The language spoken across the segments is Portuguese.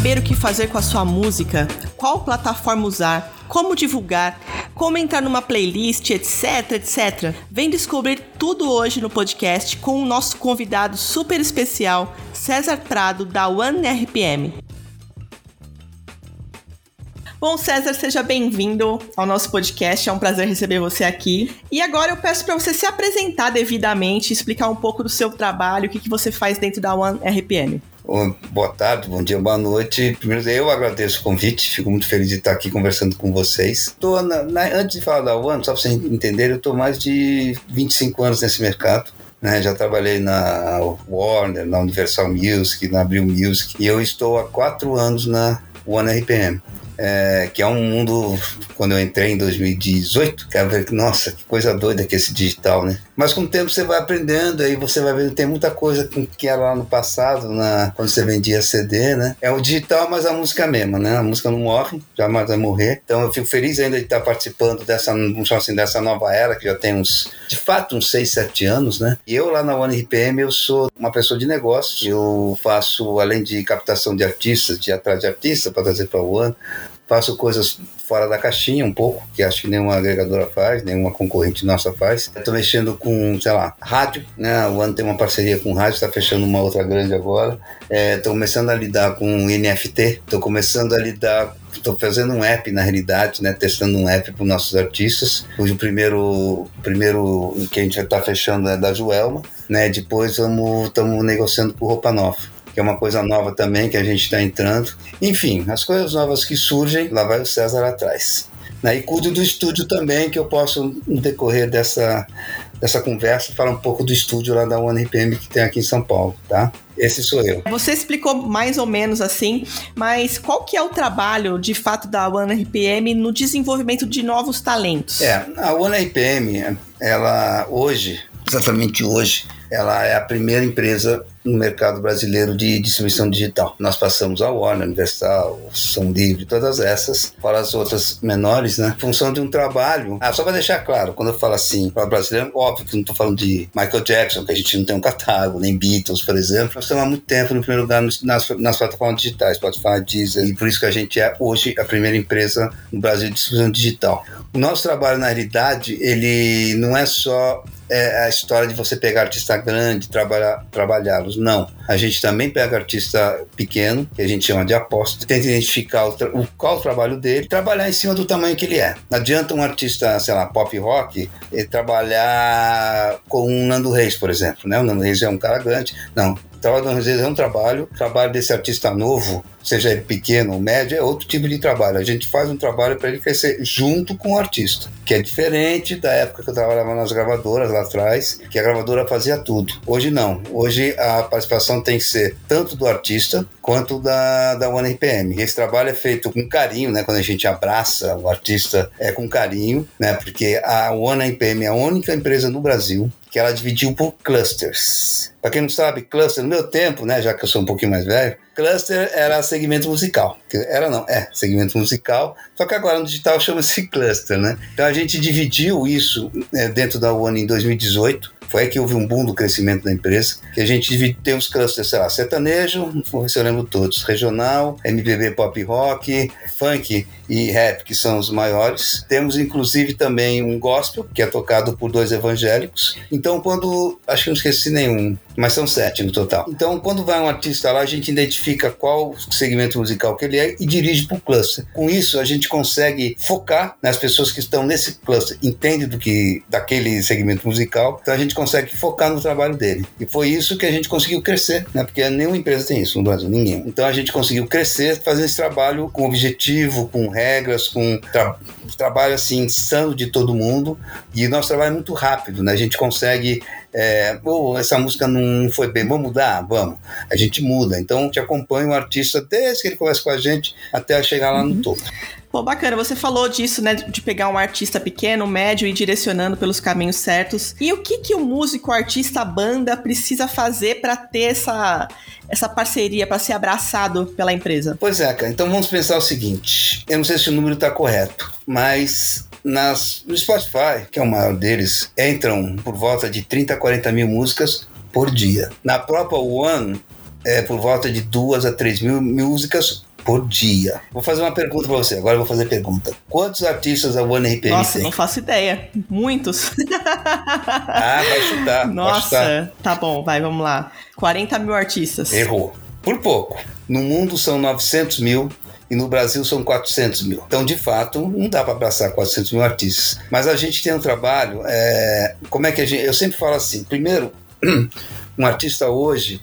saber o que fazer com a sua música? Qual plataforma usar? Como divulgar? Como entrar numa playlist, etc, etc? Vem descobrir tudo hoje no podcast com o nosso convidado super especial, César Prado, da One RPM. Bom, César, seja bem-vindo ao nosso podcast. É um prazer receber você aqui. E agora eu peço para você se apresentar devidamente, explicar um pouco do seu trabalho, o que, que você faz dentro da One RPM. Boa tarde, bom dia, boa noite. Primeiro, eu agradeço o convite, fico muito feliz de estar aqui conversando com vocês. Tô na, na, antes de falar da One, só para vocês entenderem, eu estou mais de 25 anos nesse mercado. Né, já trabalhei na Warner, na Universal Music, na Abril Music, e eu estou há quatro anos na One RPM é, que é um mundo, quando eu entrei em 2018, quero ver, nossa, que coisa doida que é esse digital, né? Mas com o tempo você vai aprendendo, aí você vai vendo, tem muita coisa que era lá no passado, na, quando você vendia CD, né? É o digital, mas a música mesmo, né? A música não morre, jamais vai morrer. Então eu fico feliz ainda de estar participando dessa, assim, dessa nova era, que já tem uns, de fato, uns 6, 7 anos, né? E eu lá na One RPM, eu sou uma pessoa de negócios, eu faço, além de captação de artistas, de atrás de artistas, para trazer para o One, faço coisas fora da caixinha um pouco, que acho que nenhuma agregadora faz, nenhuma concorrente nossa faz. Estou mexendo com, sei lá, rádio, né? O ano tem uma parceria com rádio, está fechando uma outra grande agora. Estou é, começando a lidar com NFT, estou começando a lidar estou fazendo um app na realidade, né, testando um app para os nossos artistas, cujo primeiro primeiro que a gente vai estar tá fechando é da Joelma, né, depois estamos negociando com Roupa Nova que é uma coisa nova também que a gente está entrando. Enfim, as coisas novas que surgem, lá vai o César atrás. Né? E cuido do estúdio também, que eu posso, no decorrer dessa, dessa conversa, falar um pouco do estúdio lá da UNRPM que tem aqui em São Paulo, tá? Esse sou eu. Você explicou mais ou menos assim, mas qual que é o trabalho, de fato, da OneRPM no desenvolvimento de novos talentos? É, a OneRPM, ela hoje, exatamente hoje, ela é a primeira empresa no mercado brasileiro de distribuição digital. Nós passamos a Warner, Universal, Som Livre, todas essas, para as outras menores, né? Função de um trabalho. Ah, só para deixar claro, quando eu falo assim, para brasileiro, óbvio que não estou falando de Michael Jackson, que a gente não tem um catálogo, nem Beatles, por exemplo. Nós estamos há muito tempo no primeiro lugar nas, nas plataformas digitais, Spotify, Deezer, e por isso que a gente é hoje a primeira empresa no Brasil de distribuição digital. O nosso trabalho, na realidade, ele não é só é a história de você pegar artista grande, trabalhar, trabalhá-los. Não. A gente também pega artista pequeno, que a gente chama de aposta, tenta identificar o, o, qual o trabalho dele, trabalhar em cima do tamanho que ele é. Não adianta um artista, sei lá, pop rock, trabalhar com um Nando Reis, por exemplo. Né? O Nando Reis é um cara grande. Não. O trabalho do Nando Reis é um trabalho, o trabalho desse artista novo seja ele pequeno ou médio, é outro tipo de trabalho. A gente faz um trabalho para ele crescer junto com o artista, que é diferente da época que eu trabalhava nas gravadoras lá atrás, que a gravadora fazia tudo. Hoje não. Hoje a participação tem que ser tanto do artista quanto da, da One RPM. Esse trabalho é feito com carinho, né? Quando a gente abraça o artista, é com carinho, né? Porque a One RPM é a única empresa no Brasil que ela dividiu por clusters. Para quem não sabe, cluster, no meu tempo, né, já que eu sou um pouquinho mais velho, cluster era segmento musical. Era não, é, segmento musical, só que agora no digital chama-se cluster, né? Então a gente dividiu isso é, dentro da One em 2018, foi aí que houve um boom do crescimento da empresa, que a gente tem os clusters, sei lá, sertanejo, vou ver se eu lembro todos, regional, MPB pop rock, funk e rap, que são os maiores. Temos inclusive também um gospel, que é tocado por dois evangélicos. Então, quando. Acho que não esqueci nenhum, mas são sete no total. Então, quando vai um artista lá, a gente identifica qual segmento musical que ele é e dirige para o cluster. Com isso, a gente consegue focar nas pessoas que estão nesse cluster, entende do que daquele segmento musical, então a gente consegue focar no trabalho dele. E foi isso que a gente conseguiu crescer, né? Porque nenhuma empresa tem isso no Brasil, ninguém. Então a gente conseguiu crescer fazendo esse trabalho com objetivo, com regras, com tra trabalho assim insano de todo mundo. E nosso trabalho é muito rápido, né? A gente consegue É, Pô, essa música não foi bem, vamos mudar? Vamos. A gente muda. Então, te acompanha o artista desde que ele conversa com a gente até chegar lá no uhum. topo. Pô, bacana, você falou disso, né, de pegar um artista pequeno, médio e direcionando pelos caminhos certos. E o que que o músico, artista, banda precisa fazer para ter essa, essa parceria, para ser abraçado pela empresa? Pois é, cara. Então vamos pensar o seguinte: eu não sei se o número está correto, mas nas, no Spotify, que é o maior deles, entram por volta de 30 a 40 mil músicas por dia. Na própria One, é por volta de 2 a 3 mil músicas por dia. Vou fazer uma pergunta pra você, agora eu vou fazer pergunta. Quantos artistas a One RPM Nossa, tem? não faço ideia. Muitos. ah, vai chutar. Nossa, chutar. tá bom, vai, vamos lá. 40 mil artistas. Errou. Por pouco. No mundo são 900 mil e no Brasil são 400 mil. Então, de fato, não dá para abraçar 400 mil artistas. Mas a gente tem um trabalho. É... Como é que a gente. Eu sempre falo assim: primeiro, um artista hoje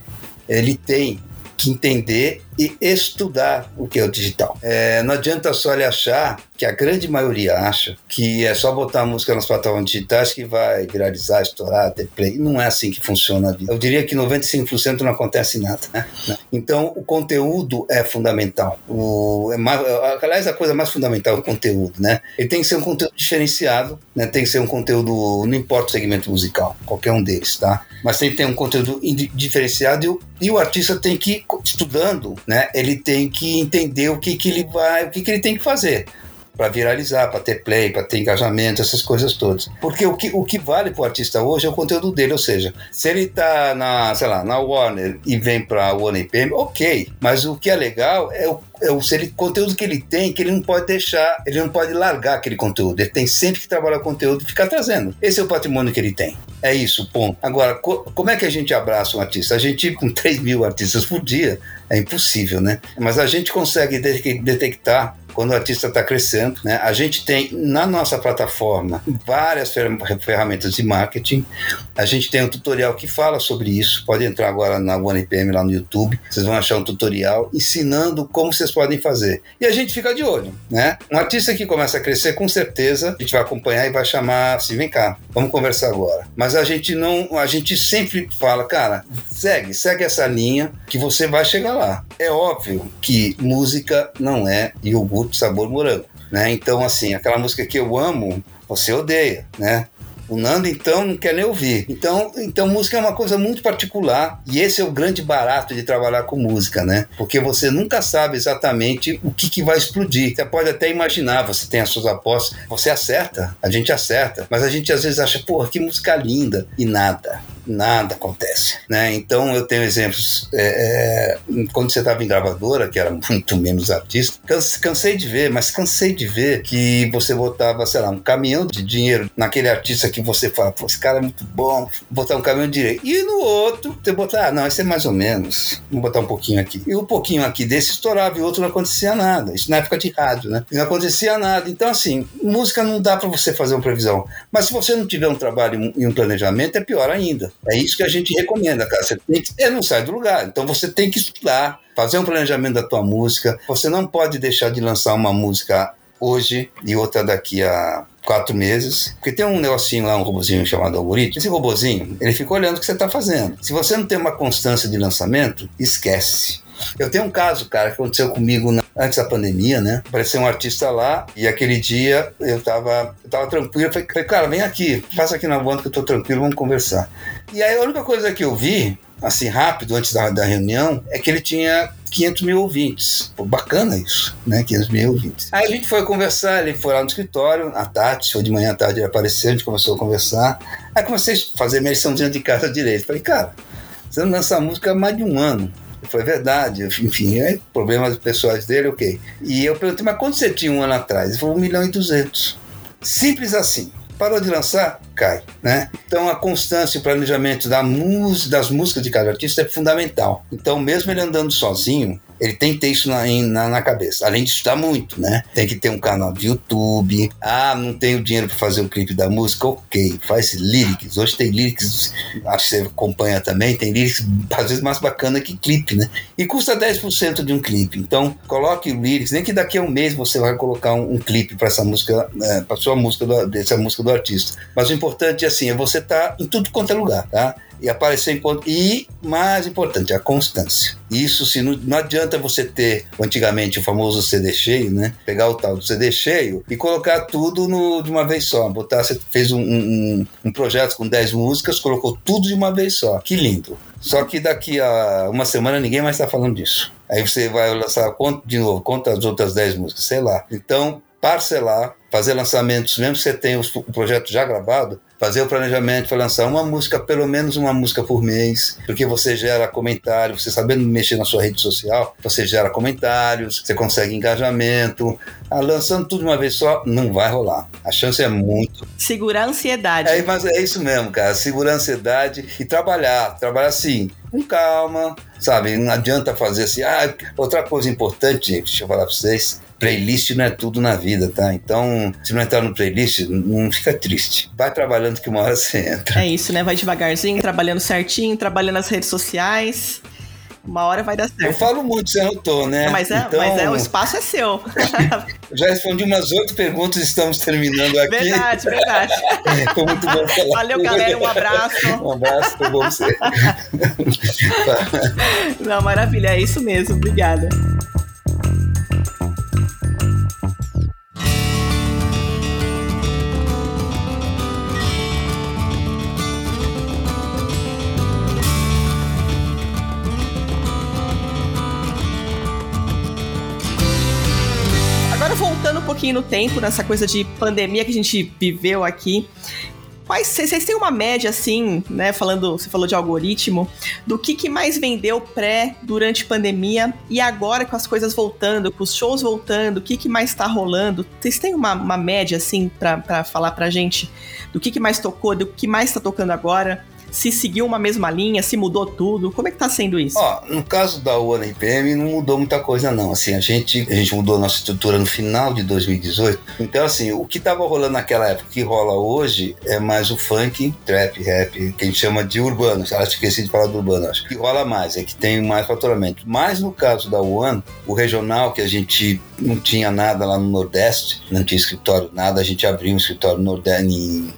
ele tem que entender e estudar o que é o digital. É, não adianta só ele achar que a grande maioria acha que é só botar a música nas plataformas digitais que vai viralizar, estourar, ter play. Não é assim que funciona a vida. Eu diria que 95% não acontece nada. Né? Então, o conteúdo é fundamental. O, é mais, aliás, a coisa mais fundamental é o conteúdo. Né? Ele tem que ser um conteúdo diferenciado, né? tem que ser um conteúdo, não importa o segmento musical, qualquer um deles, tá? mas tem que ter um conteúdo diferenciado e o, e o artista tem que, estudando, né, ele tem que entender o que, que ele vai, o que, que ele tem que fazer para viralizar, para ter play, para ter engajamento, essas coisas todas. Porque o que, o que vale para o artista hoje é o conteúdo dele, ou seja, se ele está na, sei lá, na Warner e vem para o One PM, ok, mas o que é legal é o é o, ele, conteúdo que ele tem, que ele não pode deixar, ele não pode largar aquele conteúdo. Ele tem sempre que trabalhar o conteúdo e ficar trazendo. Esse é o patrimônio que ele tem. É isso, ponto. Agora, co como é que a gente abraça um artista? A gente, com 3 mil artistas por dia, é impossível, né? Mas a gente consegue detectar quando o artista está crescendo. Né? A gente tem na nossa plataforma várias ferramentas de marketing. A gente tem um tutorial que fala sobre isso. Pode entrar agora na OnePM lá no YouTube. Vocês vão achar um tutorial ensinando como vocês podem fazer. E a gente fica de olho. Né? Um artista que começa a crescer, com certeza, a gente vai acompanhar e vai chamar assim: vem cá, vamos conversar agora. Mas a gente não, a gente sempre fala, cara, segue, segue essa linha que você vai chegar lá. É óbvio que música não é iogurte sabor morango, né? Então, assim, aquela música que eu amo, você odeia, né? O Nando, então, não quer nem ouvir. Então, então, música é uma coisa muito particular e esse é o grande barato de trabalhar com música, né? Porque você nunca sabe exatamente o que, que vai explodir. Você pode até imaginar, você tem as suas apostas, você acerta, a gente acerta, mas a gente às vezes acha, porra, que música linda e nada nada acontece, né? Então eu tenho exemplos. É, é, quando você estava em gravadora, que era muito menos artista, cansei de ver, mas cansei de ver que você botava, sei lá, um caminhão de dinheiro naquele artista que você fala, pô, esse cara é muito bom, botar um caminhão de dinheiro. E no outro, você botar, ah, não, esse é mais ou menos, vou botar um pouquinho aqui. E um pouquinho aqui desse estourava e o outro não acontecia nada. Isso na época de rádio, né? Não acontecia nada. Então, assim, música não dá para você fazer uma previsão. Mas se você não tiver um trabalho e um planejamento, é pior ainda. É isso que a gente recomenda, cara. Você tem que, não sai do lugar. Então você tem que estudar, fazer um planejamento da tua música. Você não pode deixar de lançar uma música hoje e outra daqui a quatro meses, porque tem um negocinho lá, um robozinho chamado algoritmo. Esse robozinho, ele fica olhando o que você está fazendo. Se você não tem uma constância de lançamento, esquece. Eu tenho um caso, cara, que aconteceu comigo na, antes da pandemia, né? Apareceu um artista lá e aquele dia eu tava, eu tava tranquilo. Falei, cara, vem aqui, passa aqui na banda que eu tô tranquilo, vamos conversar. E aí a única coisa que eu vi, assim, rápido, antes da, da reunião, é que ele tinha 500 mil ouvintes. Pô, bacana isso, né? 500 mil ouvintes. Aí a gente foi conversar, ele foi lá no escritório, à tarde, foi de manhã à tarde, ele apareceu, a gente começou a conversar. Aí comecei a fazer minha liçãozinha de casa direito. Falei, cara, você não lança música há mais de um ano. Foi verdade, enfim, é problemas pessoais dele, ok. E eu perguntei, mas quanto você tinha um ano atrás? Ele falou, 1 milhão e 200. Simples assim. Parou de lançar, cai, né? Então a constância e o planejamento da música, das músicas de cada artista é fundamental. Então mesmo ele andando sozinho, ele tem que ter isso na, na, na, cabeça. Além de estudar muito, né? Tem que ter um canal de YouTube. Ah, não tenho dinheiro para fazer o um clipe da música? Ok, faz lyrics. Hoje tem lyrics, acho que você acompanha também, tem lyrics às vezes mais bacana que clipe, né? E custa 10% de um clipe. Então, coloque lyrics, nem que daqui a um mês você vai colocar um, um clipe para essa música, é, para sua música, do, dessa música do artista. Mas o importante assim, é você estar tá em tudo quanto é lugar, tá? e aparecer enquanto. E, mais importante, a constância. Isso, se não, não adianta você ter, antigamente, o famoso CD cheio, né? Pegar o tal do CD cheio e colocar tudo no, de uma vez só. Botar, você fez um, um, um projeto com 10 músicas, colocou tudo de uma vez só. Que lindo. Só que daqui a uma semana ninguém mais está falando disso. Aí você vai lançar, de novo, conta as outras 10 músicas, sei lá. Então, parcelar, fazer lançamentos, mesmo que você tenha o projeto já gravado, fazer o planejamento para lançar uma música, pelo menos uma música por mês, porque você gera comentário, você sabendo mexer na sua rede social, você gera comentários, você consegue engajamento. Ah, lançando tudo de uma vez só, não vai rolar. A chance é muito. Segurar a ansiedade. É, mas é isso mesmo, cara. Segurar a ansiedade e trabalhar. Trabalhar assim, com calma, sabe? Não adianta fazer assim. Ah, outra coisa importante, gente, deixa eu falar para vocês playlist não é tudo na vida, tá? Então, se não entrar no playlist, não fica triste. Vai trabalhando que uma hora você entra. É isso, né? Vai devagarzinho, trabalhando certinho, trabalhando nas redes sociais. Uma hora vai dar certo. Eu falo muito, você notou, né? Mas é, então, mas é o espaço é seu. já respondi umas oito perguntas e estamos terminando aqui. Verdade, verdade. Foi muito bom falar. Valeu, galera. Um abraço. um abraço, foi bom você. Não, maravilha, é isso mesmo. Obrigada. Pouquinho no tempo, nessa coisa de pandemia que a gente viveu aqui. Quais, vocês têm uma média, assim, né? Falando, você falou de algoritmo, do que, que mais vendeu pré, durante pandemia e agora com as coisas voltando, com os shows voltando, o que, que mais tá rolando? Vocês têm uma, uma média, assim, para falar pra gente do que, que mais tocou, do que mais tá tocando agora? Se seguiu uma mesma linha, se mudou tudo? Como é que tá sendo isso? Ó, no caso da One RPM não mudou muita coisa não, assim, a gente, a gente mudou a nossa estrutura no final de 2018, então assim, o que tava rolando naquela época, que rola hoje, é mais o funk, trap, rap, que a gente chama de urbano, acho que esqueci de falar do urbano, acho que rola mais, é que tem mais faturamento. Mas no caso da One, o regional, que a gente não tinha nada lá no Nordeste, não tinha escritório, nada, a gente abriu um escritório no Nordeste em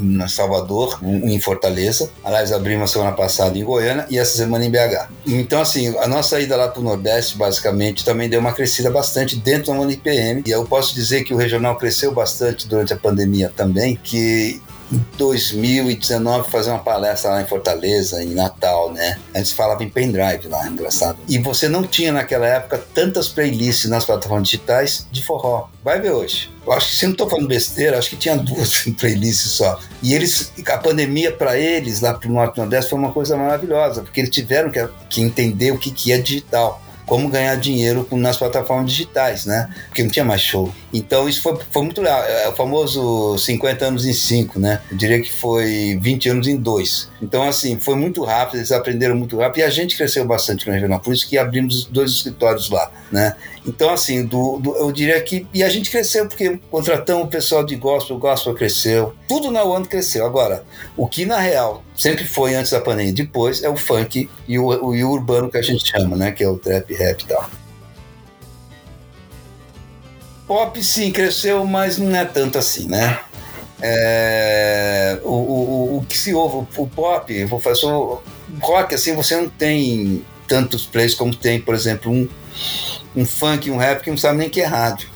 em Salvador, em Fortaleza. Aliás, abrimos semana passada em Goiânia e essa semana em BH. Então, assim, a nossa ida lá para o Nordeste, basicamente, também deu uma crescida bastante dentro da UniPM. E eu posso dizer que o regional cresceu bastante durante a pandemia também, que em 2019 fazer uma palestra lá em Fortaleza, em Natal, né? A gente falava em pendrive lá, engraçado. E você não tinha naquela época tantas playlists nas plataformas digitais de forró. Vai ver hoje. Eu acho que se não estou falando besteira, acho que tinha duas playlists só. E eles, a pandemia para eles lá pro Norte Nordeste foi uma coisa maravilhosa, porque eles tiveram que, que entender o que, que é digital como ganhar dinheiro nas plataformas digitais, né? Porque não tinha mais show. Então isso foi, foi muito legal. É o famoso 50 anos em 5, né? Eu diria que foi 20 anos em 2. Então, assim, foi muito rápido, eles aprenderam muito rápido e a gente cresceu bastante no regional. Por isso que abrimos dois escritórios lá, né? Então, assim, do, do, eu diria que. E a gente cresceu porque contratamos o pessoal de gospel, o gospel cresceu. Tudo na One cresceu. Agora, o que na real sempre foi antes da pandemia depois é o funk e o, o, e o urbano que a gente chama, né? Que é o trap, rap e tal. Pop sim cresceu, mas não é tanto assim, né? É, o, o, o que se ouve, o pop, vou fazer o rock assim, você não tem tantos plays como tem, por exemplo, um um funk, um rap que não sabe nem que é rádio.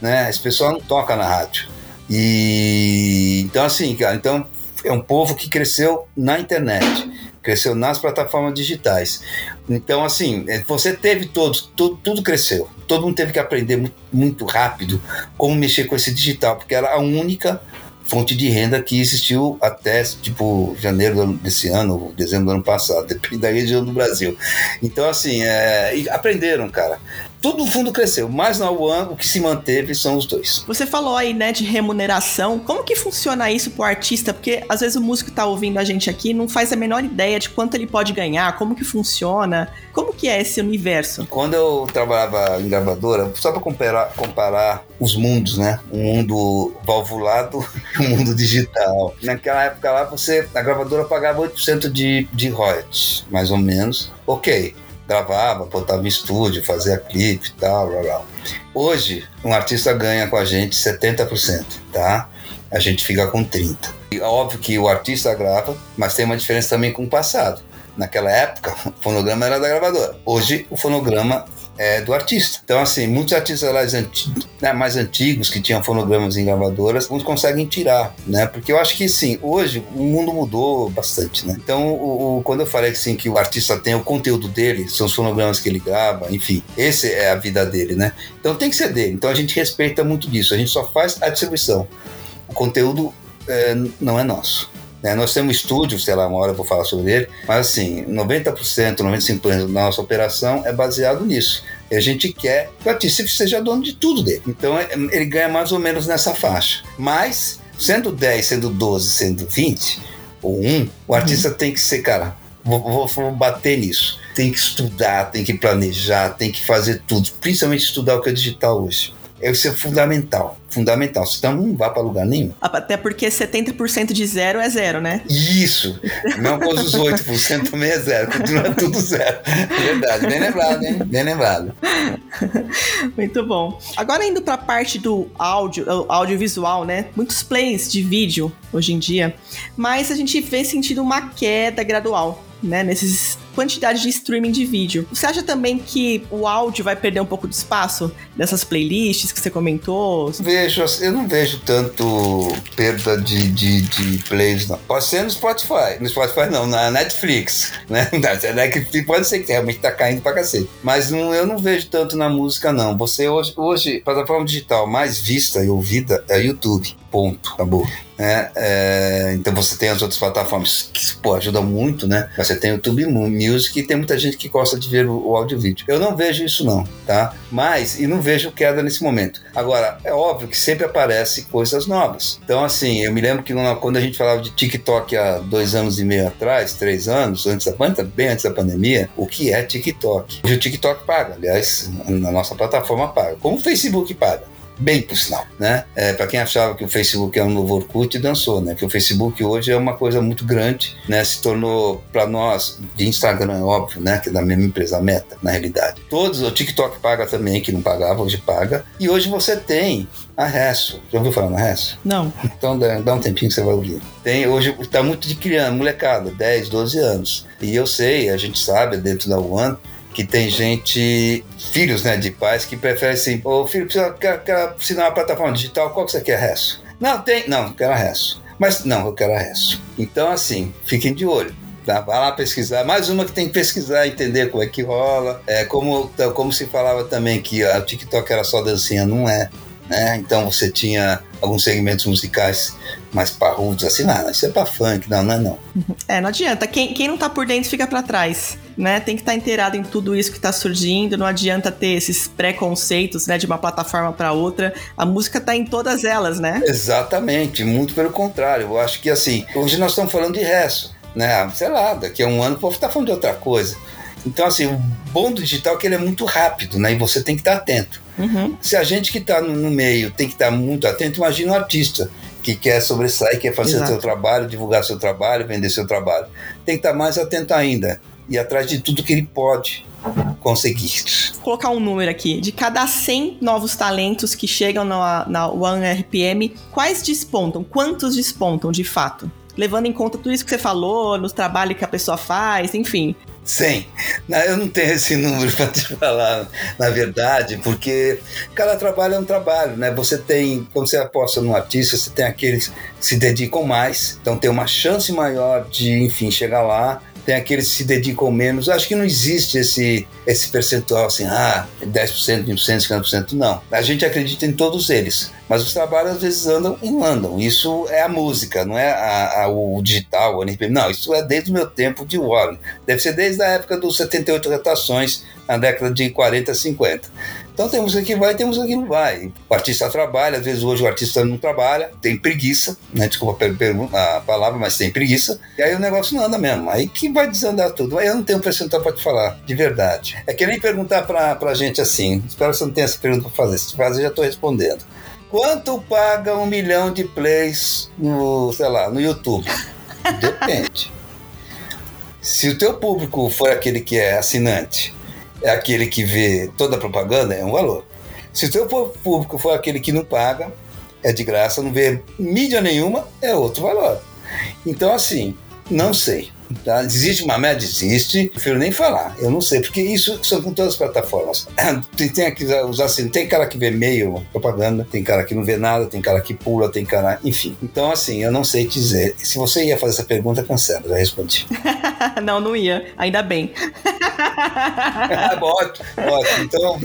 Né? Esse pessoal não toca na rádio. E então assim, cara, então é um povo que cresceu na internet, cresceu nas plataformas digitais. Então assim, é, você teve todos, tudo, tudo cresceu. Todo mundo teve que aprender muito, rápido como mexer com esse digital, porque era a única fonte de renda que existiu até tipo janeiro desse ano, dezembro do ano passado, depende da região do Brasil. Então, assim, é, aprenderam, cara tudo no fundo cresceu, mas na One o que se manteve são os dois. Você falou aí, né, de remuneração. Como que funciona isso pro artista? Porque às vezes o músico tá ouvindo a gente aqui não faz a menor ideia de quanto ele pode ganhar, como que funciona, como que é esse universo? Quando eu trabalhava em gravadora, só para comparar, comparar os mundos, né? Um mundo valvulado e um mundo digital. Naquela época lá, você, a gravadora pagava 8% de, de royalties, mais ou menos. Ok, gravava, botava em estúdio, fazia clipe e tal, blá, blá. Hoje, um artista ganha com a gente 70%, tá? A gente fica com 30%. E óbvio que o artista grava, mas tem uma diferença também com o passado. Naquela época, o fonograma era da gravadora. Hoje, o fonograma é, do artista. Então, assim, muitos artistas mais, anti né, mais antigos que tinham fonogramas em gravadoras, não conseguem tirar, né? Porque eu acho que, sim, hoje o mundo mudou bastante, né? Então, o, o, quando eu falei assim, que o artista tem o conteúdo dele, são os fonogramas que ele grava, enfim, esse é a vida dele, né? Então tem que ser dele. Então a gente respeita muito disso. A gente só faz a distribuição. O conteúdo é, não é nosso. Né? Nós temos um estúdio, sei lá, uma hora eu vou falar sobre ele, mas assim, 90%, 95% da nossa operação é baseado nisso. E a gente quer que o artista seja dono de tudo dele. Então é, ele ganha mais ou menos nessa faixa. Mas, sendo 10, sendo 12, sendo 20, ou 1, o artista uhum. tem que ser, cara, vou, vou, vou bater nisso. Tem que estudar, tem que planejar, tem que fazer tudo. Principalmente estudar o que é digital hoje. Isso é fundamental, fundamental. Senão não vá para lugar nenhum. Até porque 70% de zero é zero, né? Isso. Não com os 8% também é zero. Continua tudo zero. Verdade. Bem lembrado, hein? Bem lembrado. Muito bom. Agora indo para a parte do áudio, audiovisual, né? Muitos plays de vídeo hoje em dia, mas a gente vê sentindo uma queda gradual né, nesses quantidade de streaming de vídeo. Você acha também que o áudio vai perder um pouco de espaço nessas playlists que você comentou? Vejo, eu não vejo tanto perda de, de, de plays, não. Pode ser no Spotify. No Spotify não, na Netflix. Né? Na Netflix pode ser que realmente tá caindo pra cacete. Mas não, eu não vejo tanto na música, não. Você hoje, hoje, plataforma digital mais vista e ouvida é YouTube. Ponto. Acabou. É, é, então você tem as outras plataformas que pô, ajudam muito, né? Você tem o YouTube Music e tem muita gente que gosta de ver o, o áudio e vídeo. Eu não vejo isso não, tá? Mas, e não vejo queda nesse momento. Agora, é óbvio que sempre aparece coisas novas. Então, assim, eu me lembro que quando a gente falava de TikTok há dois anos e meio atrás, três anos, antes da pandemia, bem antes da pandemia, o que é TikTok? Hoje o TikTok paga, aliás, na nossa plataforma paga, como o Facebook paga bem por sinal, né? É, para quem achava que o Facebook é um novo Orkut, dançou, né? Que o Facebook hoje é uma coisa muito grande, né? Se tornou para nós de Instagram, óbvio, né? Que é da mesma empresa Meta, na realidade. Todos, o TikTok paga também, que não pagava, hoje paga. E hoje você tem a Resso. Já ouviu falar na Resso? Não. Então dá, dá, um tempinho que você vai ouvir. Tem, hoje tá muito de criança, molecada, 10, 12 anos. E eu sei, a gente sabe, dentro da One, que tem gente, filhos né, de pais, que preferem assim, ô filho, precisa, quer, quer assinar uma plataforma digital, qual que você quer, Resso? Não, tem, não, quero a Resso. Mas não, eu quero a Resso. Então, assim, fiquem de olho. Tá? Vai lá pesquisar. Mais uma que tem que pesquisar, entender como é que rola. É como, como se falava também que o TikTok era só dancinha, não é. Né? Então você tinha alguns segmentos musicais mais parrudos, assim, não, isso é pra funk, não, não é não. É, não adianta. Quem, quem não tá por dentro fica para trás, né? Tem que estar tá inteirado em tudo isso que tá surgindo, não adianta ter esses preconceitos, né, de uma plataforma para outra. A música tá em todas elas, né? Exatamente, muito pelo contrário. Eu acho que, assim, hoje nós estamos falando de resto, né? Sei lá, daqui a um ano o povo tá falando de outra coisa. Então, assim, o bom do digital é que ele é muito rápido, né? E você tem que estar atento. Uhum. Se a gente que está no, no, meio tem que estar muito atento, imagina um artista que quer sobressair, quer fazer Exato. seu trabalho, divulgar seu trabalho, vender seu trabalho. Tem que estar mais atento ainda e atrás de tudo que ele pode conseguir. Vou colocar um número aqui. De cada 100 novos talentos que chegam na, na One RPM, quais despontam? Quantos despontam de fato? Levando em conta tudo isso que você falou, nos trabalhos que a pessoa faz, enfim. 100. Eu não tenho esse número para te falar, na verdade, porque cada trabalho é um trabalho, né? Você tem, quando você aposta num artista, você tem aqueles que se dedicam mais, então tem uma chance maior de, enfim, chegar lá tem aqueles que se dedicam menos. Acho que não existe esse, esse percentual assim, ah, 10%, 20%, 50%. Não. A gente acredita em todos eles. Mas os trabalhos às vezes andam e não andam. Isso é a música, não é a, a, o digital, o NPM. Não, isso é desde o meu tempo de Warren. Deve ser desde a época dos 78 retações, na década de 40, 50. Então tem música que vai tem música que não vai. O artista trabalha, às vezes hoje o artista não trabalha, tem preguiça, né? Desculpa a palavra, mas tem preguiça. E aí o negócio não anda mesmo. Aí que vai desandar tudo. Aí eu não tenho um percentual para te falar, de verdade. É que nem perguntar pra, pra gente assim. Espero que você não tenha essa pergunta para fazer. Se fazer, já estou respondendo. Quanto paga um milhão de plays no, sei lá, no YouTube? Depende. Se o teu público for aquele que é assinante é aquele que vê toda a propaganda, é um valor. Se o seu público for aquele que não paga, é de graça, não vê mídia nenhuma, é outro valor. Então, assim, não sei. Tá? Existe uma média? Existe. Prefiro nem falar. Eu não sei, porque isso são com todas as plataformas. Tem, tem que assim, tem cara que vê meio propaganda, tem cara que não vê nada, tem cara que pula, tem cara. Enfim. Então, assim, eu não sei dizer. Se você ia fazer essa pergunta, cancela, já respondi. não, não ia. Ainda bem. ah, ótimo, ótimo. Então,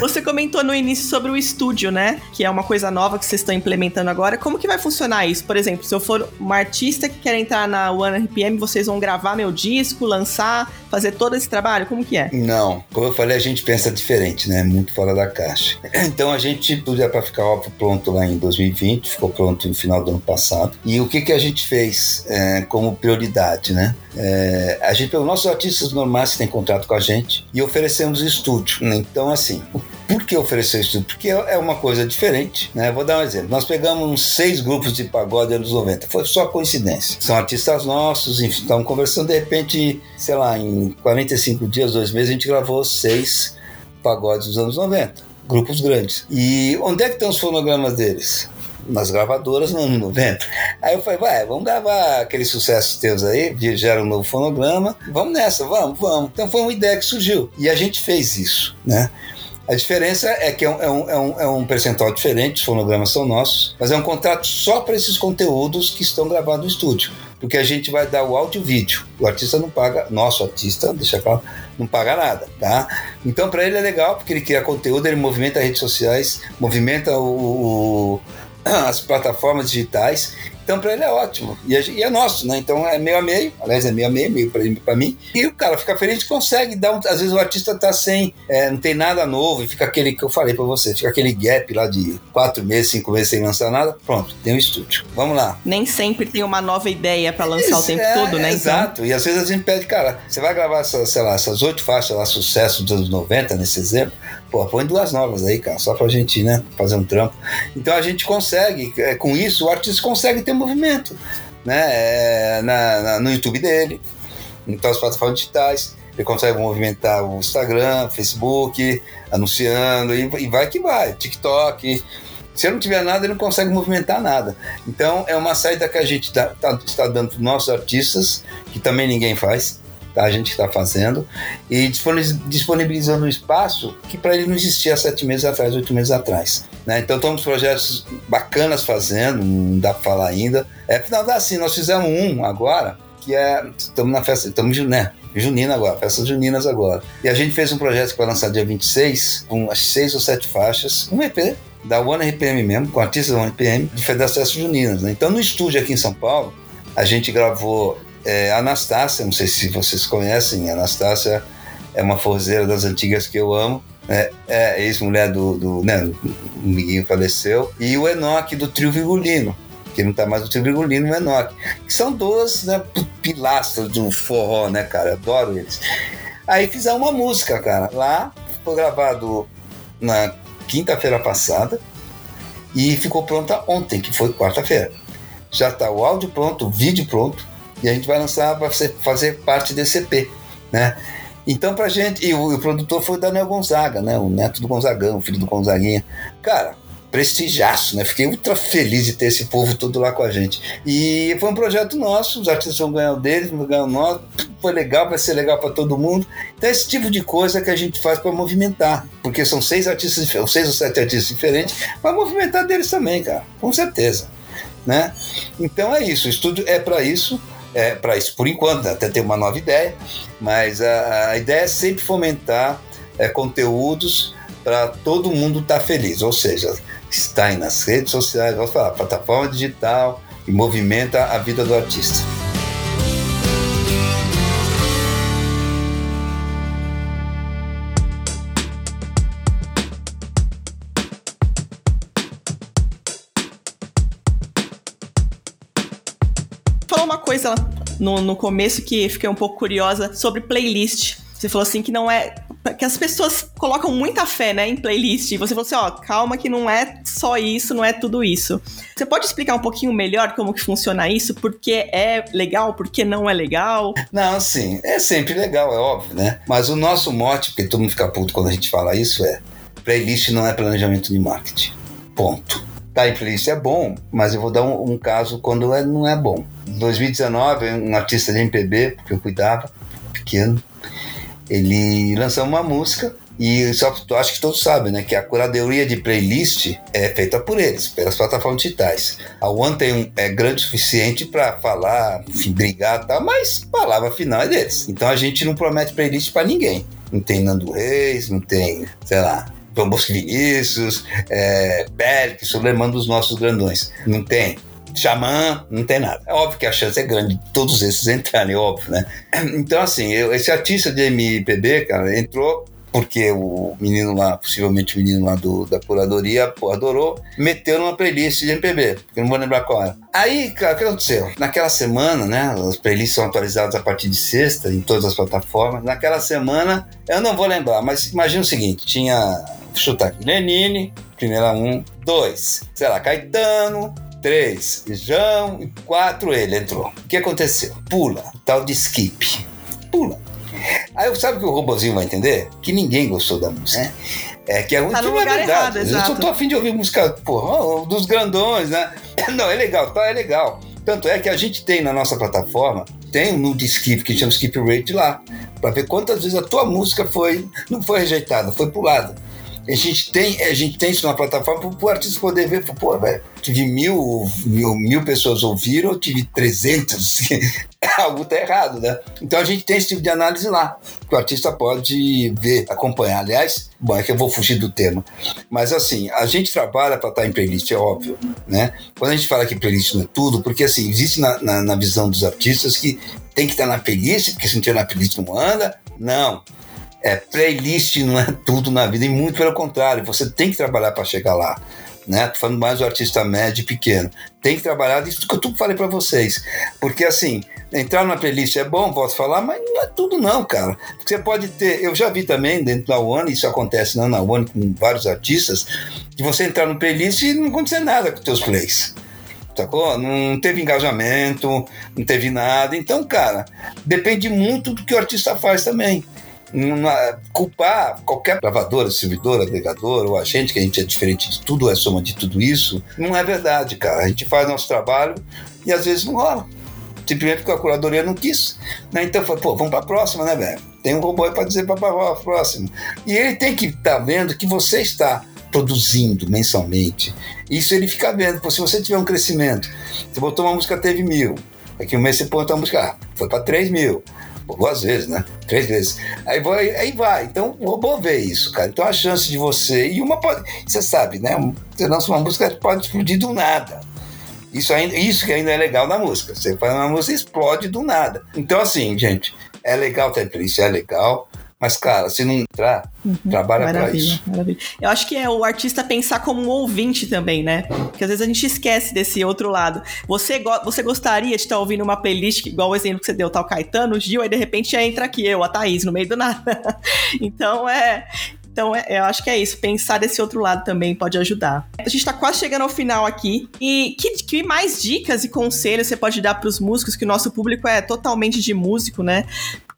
Você comentou no início sobre o estúdio, né? Que é uma coisa nova que vocês estão implementando agora. Como que vai funcionar isso? Por exemplo, se eu for uma artista que quer entrar na One RPM, vocês vão gravar meu disco, lançar, fazer todo esse trabalho? Como que é? Não. Como eu falei, a gente pensa diferente, né? Muito fora da caixa. Então a gente tudo é para ficar óbvio pronto lá em 2020, ficou pronto no final do ano passado. E o que que a gente fez é, como prioridade, né? É, a gente pegou nossos artistas normais que têm contrato com a gente e oferecemos estúdio. Então, assim, por que oferecer estúdio? Porque é uma coisa diferente, né? Vou dar um exemplo. Nós pegamos seis grupos de pagode anos 90. Foi só coincidência. São artistas nossos, enfim, estavam conversando, de repente, sei lá, em 45 dias, dois meses, a gente gravou seis pagodes dos anos 90. Grupos grandes. E onde é que estão os fonogramas deles? Nas gravadoras no ano 90. Aí eu falei, vai, vamos gravar aqueles sucessos teus aí, gera um novo fonograma, vamos nessa, vamos, vamos. Então foi uma ideia que surgiu. E a gente fez isso, né? A diferença é que é um, é um, é um, é percentual diferente, os fonogramas são nossos, mas é um contrato só para esses conteúdos que estão gravados no estúdio. Porque a gente vai dar o áudio e vídeo. O artista não paga, nosso artista, deixa claro, não paga nada, tá? Então para ele é legal, porque ele cria conteúdo, ele movimenta as redes sociais, movimenta o, o as plataformas digitais. Então, para ele é ótimo. E é, e é, nosso, né? Então, é meio a meio. Aliás, é meio a meio, meio para mim. E o cara fica feliz, consegue dar um, Às vezes o artista tá sem, é, não tem nada novo, e fica aquele que eu falei para você, fica aquele gap lá de quatro meses, cinco meses sem lançar nada. Pronto, tem um estúdio. Vamos lá. Nem sempre tem uma nova ideia para lançar Isso, o tempo é, todo, né? Então? Exato. Então... E às vezes a gente pede, cara, você vai gravar, essas, sei lá, essas oito faixas lá, sucesso dos anos 90, nesse exemplo Pô, põe duas novas aí, cara, só pra gente, né, fazer um trampo. Então a gente consegue, é, com isso, o artista consegue ter movimento, né, é, na, na, no YouTube dele, em todas as plataformas digitais. Ele consegue movimentar o Instagram, Facebook, anunciando, e, e vai que vai, TikTok. Se ele não tiver nada, ele não consegue movimentar nada. Então, é uma saída que a gente tá, tá, está dando para os nossos artistas, que também ninguém faz? A gente está fazendo, e disponibilizando um espaço que para ele não existia sete meses atrás, oito meses atrás. Né? Então estamos projetos bacanas fazendo, não dá para falar ainda. É, não dá assim, nós fizemos um agora, que é. Estamos na festa, estamos né, junina agora, festas juninas agora. E a gente fez um projeto que vai lançar dia 26, com as seis ou sete faixas, um EP da One RPM mesmo, com artistas da One RPM, de das festas juninas. Né? Então no estúdio aqui em São Paulo, a gente gravou é, Anastácia, não sei se vocês conhecem, Anastácia é uma forzeira das antigas que eu amo. É, é ex-mulher do, do, né, o Miguinho faleceu. E o Enoque do Trio Virgulino, que não tá mais no Trio Virgulino, o Enoque. Que são duas né, pilastras do forró, né, cara? Adoro eles. Aí fizeram uma música, cara. Lá foi gravado na quinta-feira passada e ficou pronta ontem, que foi quarta-feira. Já tá o áudio pronto, o vídeo pronto e a gente vai lançar para fazer parte desse EP, né? Então, pra gente, e o, o, produtor foi o Daniel Gonzaga, né? O neto do Gonzagão, filho do Gonzaguinha. Cara, prestigiaço, né? Fiquei ultra feliz de ter esse povo todo lá com a gente. E foi um projeto nosso, os artistas vão ganhar o deles, vão ganhar o nosso. Foi legal, vai ser legal para todo mundo. Então, esse tipo de coisa que a gente faz para movimentar, porque são seis artistas, seis ou sete artistas diferentes, vai movimentar deles também, cara, com certeza, né? Então é isso, o estúdio é para isso é, para isso por enquanto, até ter uma nova ideia, mas a, a ideia é sempre fomentar é, conteúdos para todo mundo estar tá feliz, ou seja, está aí nas redes sociais, vamos falar, plataforma digital e movimenta a vida do artista. No, no começo que fiquei um pouco curiosa sobre playlist. Você falou assim que não é Que as pessoas colocam muita fé, né, em playlist. E você falou assim, ó, calma que não é só isso, não é tudo isso. Você pode explicar um pouquinho melhor como que funciona isso? Por que é legal, por que não é legal? Não, sim, é sempre legal, é óbvio, né? Mas o nosso mote, porque todo mundo fica puto quando a gente fala isso, é playlist não é planejamento de marketing. Ponto. Tá em playlist é bom, mas eu vou dar um, um caso quando é, não é bom. Em 2019, um artista de MPB, que eu cuidava, pequeno, ele lançou uma música e só acho que todos sabem, né, que a curadoria de playlist é feita por eles, pelas plataformas digitais. A One tem um, é grande o suficiente para falar, enfim, brigar, tá, mas a palavra final é deles. Então a gente não promete playlist para ninguém. Não tem Nando Reis, não tem, sei lá, João Bosco Vinícius, é, Pérez, lembrando dos nossos grandões. Não tem. Xamã, não tem nada. É óbvio que a chance é grande de todos esses entrarem, óbvio, né? Então, assim, eu, esse artista de MPB, cara, entrou porque o menino lá, possivelmente o menino lá do, da curadoria, pô, adorou, meteu numa playlist de MPB, que eu não vou lembrar qual era. Aí, cara, o que aconteceu? Naquela semana, né, as playlists são atualizadas a partir de sexta em todas as plataformas. Naquela semana, eu não vou lembrar, mas imagina o seguinte: tinha, vou chutar aqui, Lenine, primeira um, dois, sei lá, Caetano, três, João e quatro ele entrou. O que aconteceu? Pula, tal de skip. Pula. Aí sabe o que o robozinho vai entender? Que ninguém gostou da música. Né? É que é tá que no lugar é verdade. Errado, eu só tô afim de ouvir música, porra, dos grandões, né? Não, é legal, tá, é legal. Tanto é que a gente tem na nossa plataforma, tem um nude skip que chama skip rate lá, para ver quantas vezes a tua música foi, não foi rejeitada, foi pulada. A gente tem, a gente tem isso na plataforma para o artista poder ver, pô, velho, tive mil, mil, mil pessoas ouviram, tive 300, algo tá errado, né? Então a gente tem esse tipo de análise lá, que o artista pode ver, acompanhar. Aliás, bom, é que eu vou fugir do tema, mas assim, a gente trabalha para estar em playlist, é óbvio, né? Quando a gente fala que playlist não é tudo, porque assim, existe na, na, na visão dos artistas que tem que estar na playlist, porque se não tiver na playlist não anda. Não é, playlist não é tudo na vida, e muito pelo contrário, você tem que trabalhar para chegar lá. Né? Tô falando mais do artista médio e pequeno. Tem que trabalhar isso que eu tudo falei para vocês. Porque assim, entrar numa playlist é bom, posso falar, mas não é tudo não, cara. Porque você pode ter, eu já vi também dentro da One, isso acontece não, na One com vários artistas, de você entrar no playlist e não acontecer nada com os teus plays. Sacou? Não teve engajamento, não teve nada. Então, cara, depende muito do que o artista faz também culpar qualquer gravadora, servidor, agregador ou agente, que a gente é diferente de tudo, é soma de tudo isso, não é verdade, cara. A gente faz nosso trabalho e às vezes não rola. Simplesmente porque a curadoria não quis. Né? Então foi, pô, vamos para a próxima, né, velho? Tem um robô aí para dizer para a próxima. E ele tem que estar tá vendo que você está produzindo mensalmente. Isso ele fica vendo. Pô, se você tiver um crescimento, você botou uma música, teve mil. Daqui um mês você põe outra música, ah, foi para 3 mil duas vezes, né? Três vezes. Aí vai, aí vai. Então o robô vê isso, cara. Então a chance de você. E uma pode. Você sabe, né? Você lança uma música pode explodir do nada. Isso, ainda, isso que ainda é legal na música. Você faz uma música explode do nada. Então, assim, gente, é legal ter isso, é legal. Mas, cara, se não entrar, uhum, trabalha maravilha, pra isso. Maravilha. Eu acho que é o artista pensar como um ouvinte também, né? Porque às vezes a gente esquece desse outro lado. Você, go você gostaria de estar ouvindo uma playlist, igual o exemplo que você deu, tal Caetano, Gil, aí de repente já entra aqui eu, a Thaís, no meio do nada. então é. Então, é, eu acho que é isso. Pensar desse outro lado também pode ajudar. A gente está quase chegando ao final aqui. E que, que mais dicas e conselhos você pode dar para os músicos, que o nosso público é totalmente de músico, né?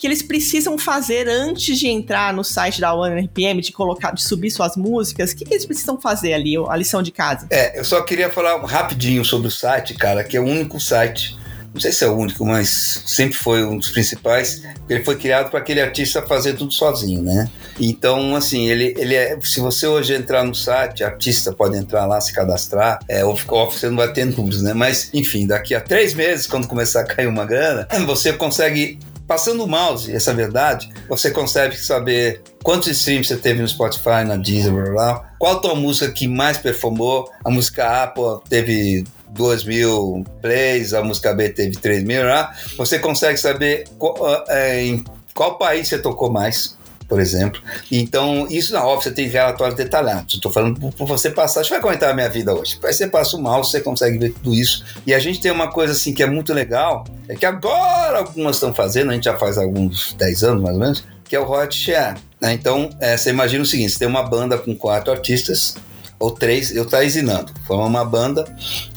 que eles precisam fazer antes de entrar no site da One RPM, de colocar, de subir suas músicas? O que, que, eles precisam fazer ali, a lição de casa? É, eu só queria falar rapidinho sobre o site, cara, que é o único site não sei se é o único, mas sempre foi um dos principais. Ele foi criado para aquele artista fazer tudo sozinho, né? Então, assim, ele, ele é. Se você hoje entrar no site, artista pode entrar lá, se cadastrar, é, off você não vai ter números, né? Mas, enfim, daqui a três meses, quando começar a cair uma grana, você consegue passando o mouse, essa é verdade, você consegue saber quantos streams você teve no Spotify, na Deezer, blá, blá, qual a tua música que mais performou, a música A, pô, teve 2 mil plays, a música B teve 3 mil, né? você consegue saber qual, é, em qual país você tocou mais, por exemplo. Então, isso na óbvio, você tem relatórios detalhados. Estou falando por você passar. Deixa eu comentar a minha vida hoje. Aí você passa o mouse, você consegue ver tudo isso. E a gente tem uma coisa assim que é muito legal, é que agora algumas estão fazendo, a gente já faz alguns 10 anos mais ou menos, que é o royalty share. Né? Então, é, você imagina o seguinte: você tem uma banda com quatro artistas, ou três, eu estou ensinando, forma uma banda,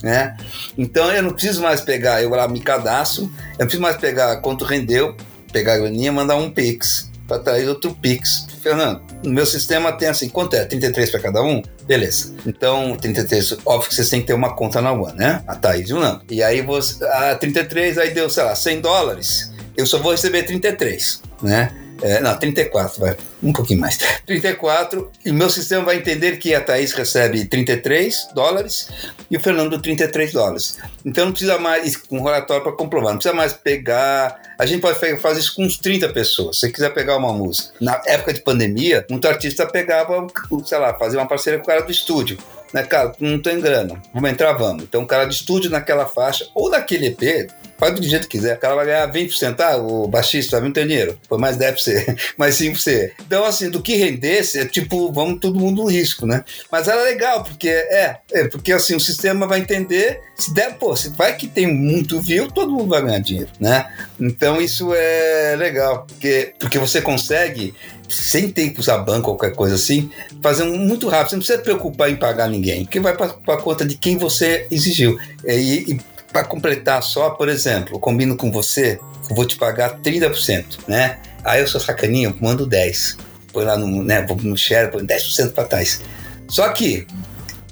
né? Então eu não preciso mais pegar, eu lá me cadastro, eu não preciso mais pegar quanto rendeu, pegar a graninha mandar um Pix para trazer outro Pix. Fernando, no meu sistema tem assim, quanto é? 33 para cada um? Beleza. Então, 33, óbvio que vocês têm que ter uma conta na One, né? A Thaís e o Nando. E aí você, a 33, aí deu, sei lá, 100 dólares, eu só vou receber 33, né? É, não, 34, vai. Um pouquinho mais. 34, e meu sistema vai entender que a Thaís recebe 33 dólares e o Fernando 33 dólares. Então não precisa mais, com um relatório para comprovar, não precisa mais pegar. A gente pode fazer isso com uns 30 pessoas. Se você quiser pegar uma música. Na época de pandemia, muito artista pegava, sei lá, fazia uma parceria com o cara do estúdio né, cara, não tem grana, vamos entrar, vamos. Então, o cara de estúdio naquela faixa, ou naquele EP, faz do jeito que quiser. O cara vai ganhar 20%. Ah, o baixista não tem dinheiro. Foi mais 10%, mais 5%. Então, assim, do que rendesse, é tipo, vamos todo mundo no risco, né? Mas era legal, porque é, é porque assim, o sistema vai entender, se der, pô, se vai que tem muito view, todo mundo vai ganhar dinheiro, né? Então, isso é legal, porque, porque você consegue sem ter que usar banco ou qualquer coisa assim, fazer muito rápido. Você não precisa se preocupar em pagar ninguém, porque vai para a conta de quem você exigiu. E, e para completar só, por exemplo, eu combino com você, eu vou te pagar 30%, né? Aí eu sou sacaninho, eu mando 10%. Põe lá no, né, no share, põe 10% para trás. Só que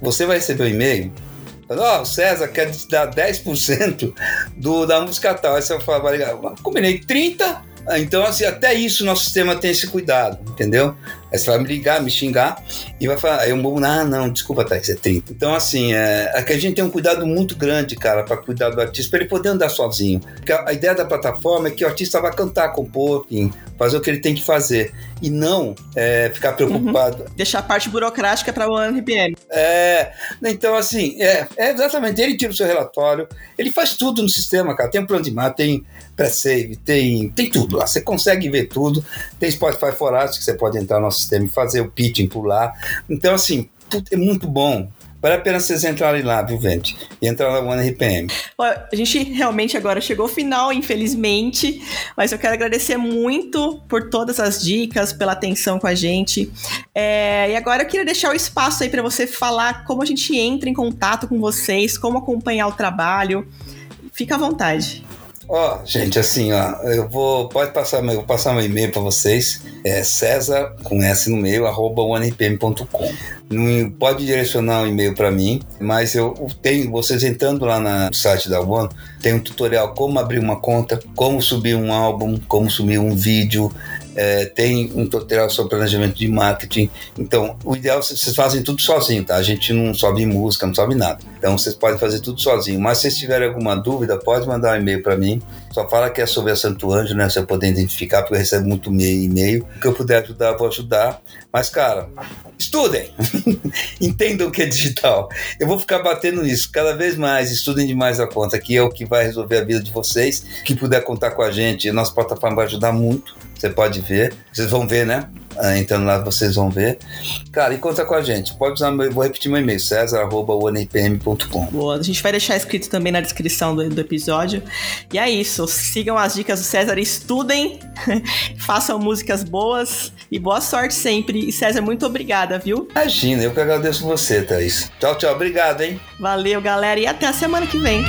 você vai receber um e-mail Ó, oh, o César quer te dar 10% do, da música tal. Aí você vai falar, combinei 30%, então, assim, até isso nosso sistema tem esse cuidado, entendeu? Aí você vai me ligar, me xingar e vai falar, aí eu vou, ah, não, desculpa, Thaís, é 30. Então, assim, é, é que a gente tem um cuidado muito grande, cara, para cuidar do artista, para ele poder andar sozinho. Porque a, a, ideia da plataforma é que o artista vai cantar, compor, enfim, fazer o que ele tem que fazer. E não é, ficar preocupado. Uhum. Deixar a parte burocrática para o RPM. É, então, assim, é, é, exatamente. Ele tira o seu relatório, ele faz tudo no sistema, cara. Tem um plano de mar, tem pré-save, tem, tem tudo lá. Você consegue ver tudo. Tem Spotify for Arts, que você pode entrar no nosso sistema e fazer o pitching por lá. Então, assim, é muito bom. Vale a pena vocês entrarem lá, viu, Vente? E entrar na One RPM. A gente realmente agora chegou ao final, infelizmente, mas eu quero agradecer muito por todas as dicas, pela atenção com a gente. É, e agora eu queria deixar o espaço aí para você falar como a gente entra em contato com vocês, como acompanhar o trabalho. Fica à vontade. Ó, oh, gente, assim, ó, eu vou, pode passar, eu vou passar meu e-mail para vocês, é César, com S no meio, arroba onepm.com. Pode direcionar um e-mail para mim, mas eu tenho, vocês entrando lá no site da One, tem um tutorial como abrir uma conta, como subir um álbum, como subir um vídeo, é, tem um tutorial sobre planejamento de marketing. Então, o ideal é que vocês fazem tudo sozinho, tá? A gente não sobe música, não sobe nada. Então, vocês podem fazer tudo sozinho. Mas se vocês tiverem alguma dúvida, pode mandar um e-mail para mim. Só fala que é sobre a Santo Anjo, né? Você poder identificar, porque eu recebo muito e-mail. O que eu puder ajudar, eu vou ajudar. Mas, cara, estudem! Entendam o que é digital. Eu vou ficar batendo nisso cada vez mais. Estudem demais a conta, que é o que vai resolver a vida de vocês. Que puder contar com a gente, a nossa plataforma vai ajudar muito. Você pode ver. Vocês vão ver, né? Ah, entrando lá, vocês vão ver. Cara, e conta com a gente. Pode usar, meu, vou repetir meu e-mail, cesar.onipm.com. Boa, a gente vai deixar escrito também na descrição do, do episódio. E é isso. Sigam as dicas do César, estudem, façam músicas boas e boa sorte sempre. E César, muito obrigada, viu? Imagina, eu que agradeço você, Thaís. Tchau, tchau. Obrigado, hein? Valeu, galera, e até a semana que vem.